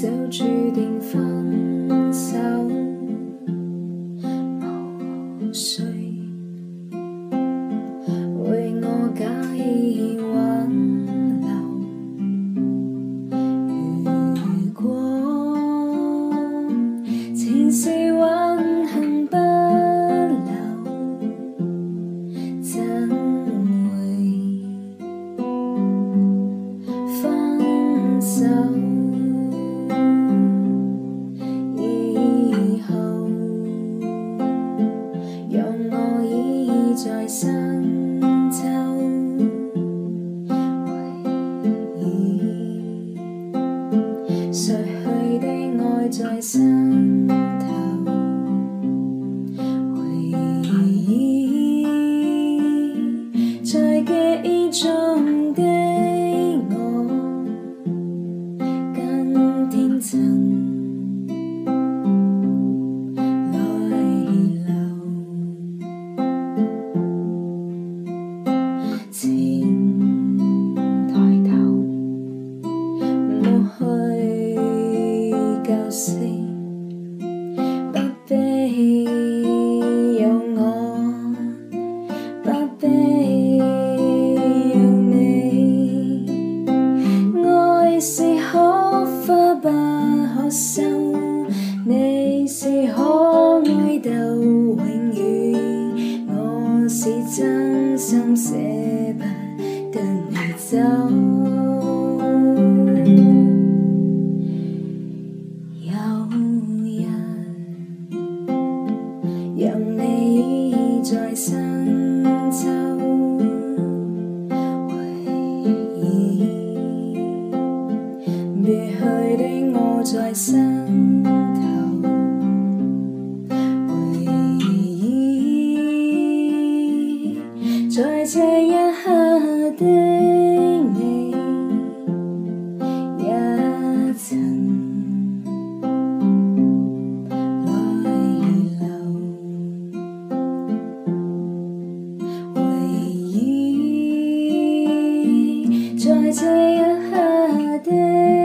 早注定分手，无须为我假意挽留。如果情是永恒不朽，怎会分手？在心头，回忆在记忆中。事不必我，不必你。爱是可花不可收，你是可爱到永远，我是真心舍不得你走。深秋，回忆，别去的我在心头。day.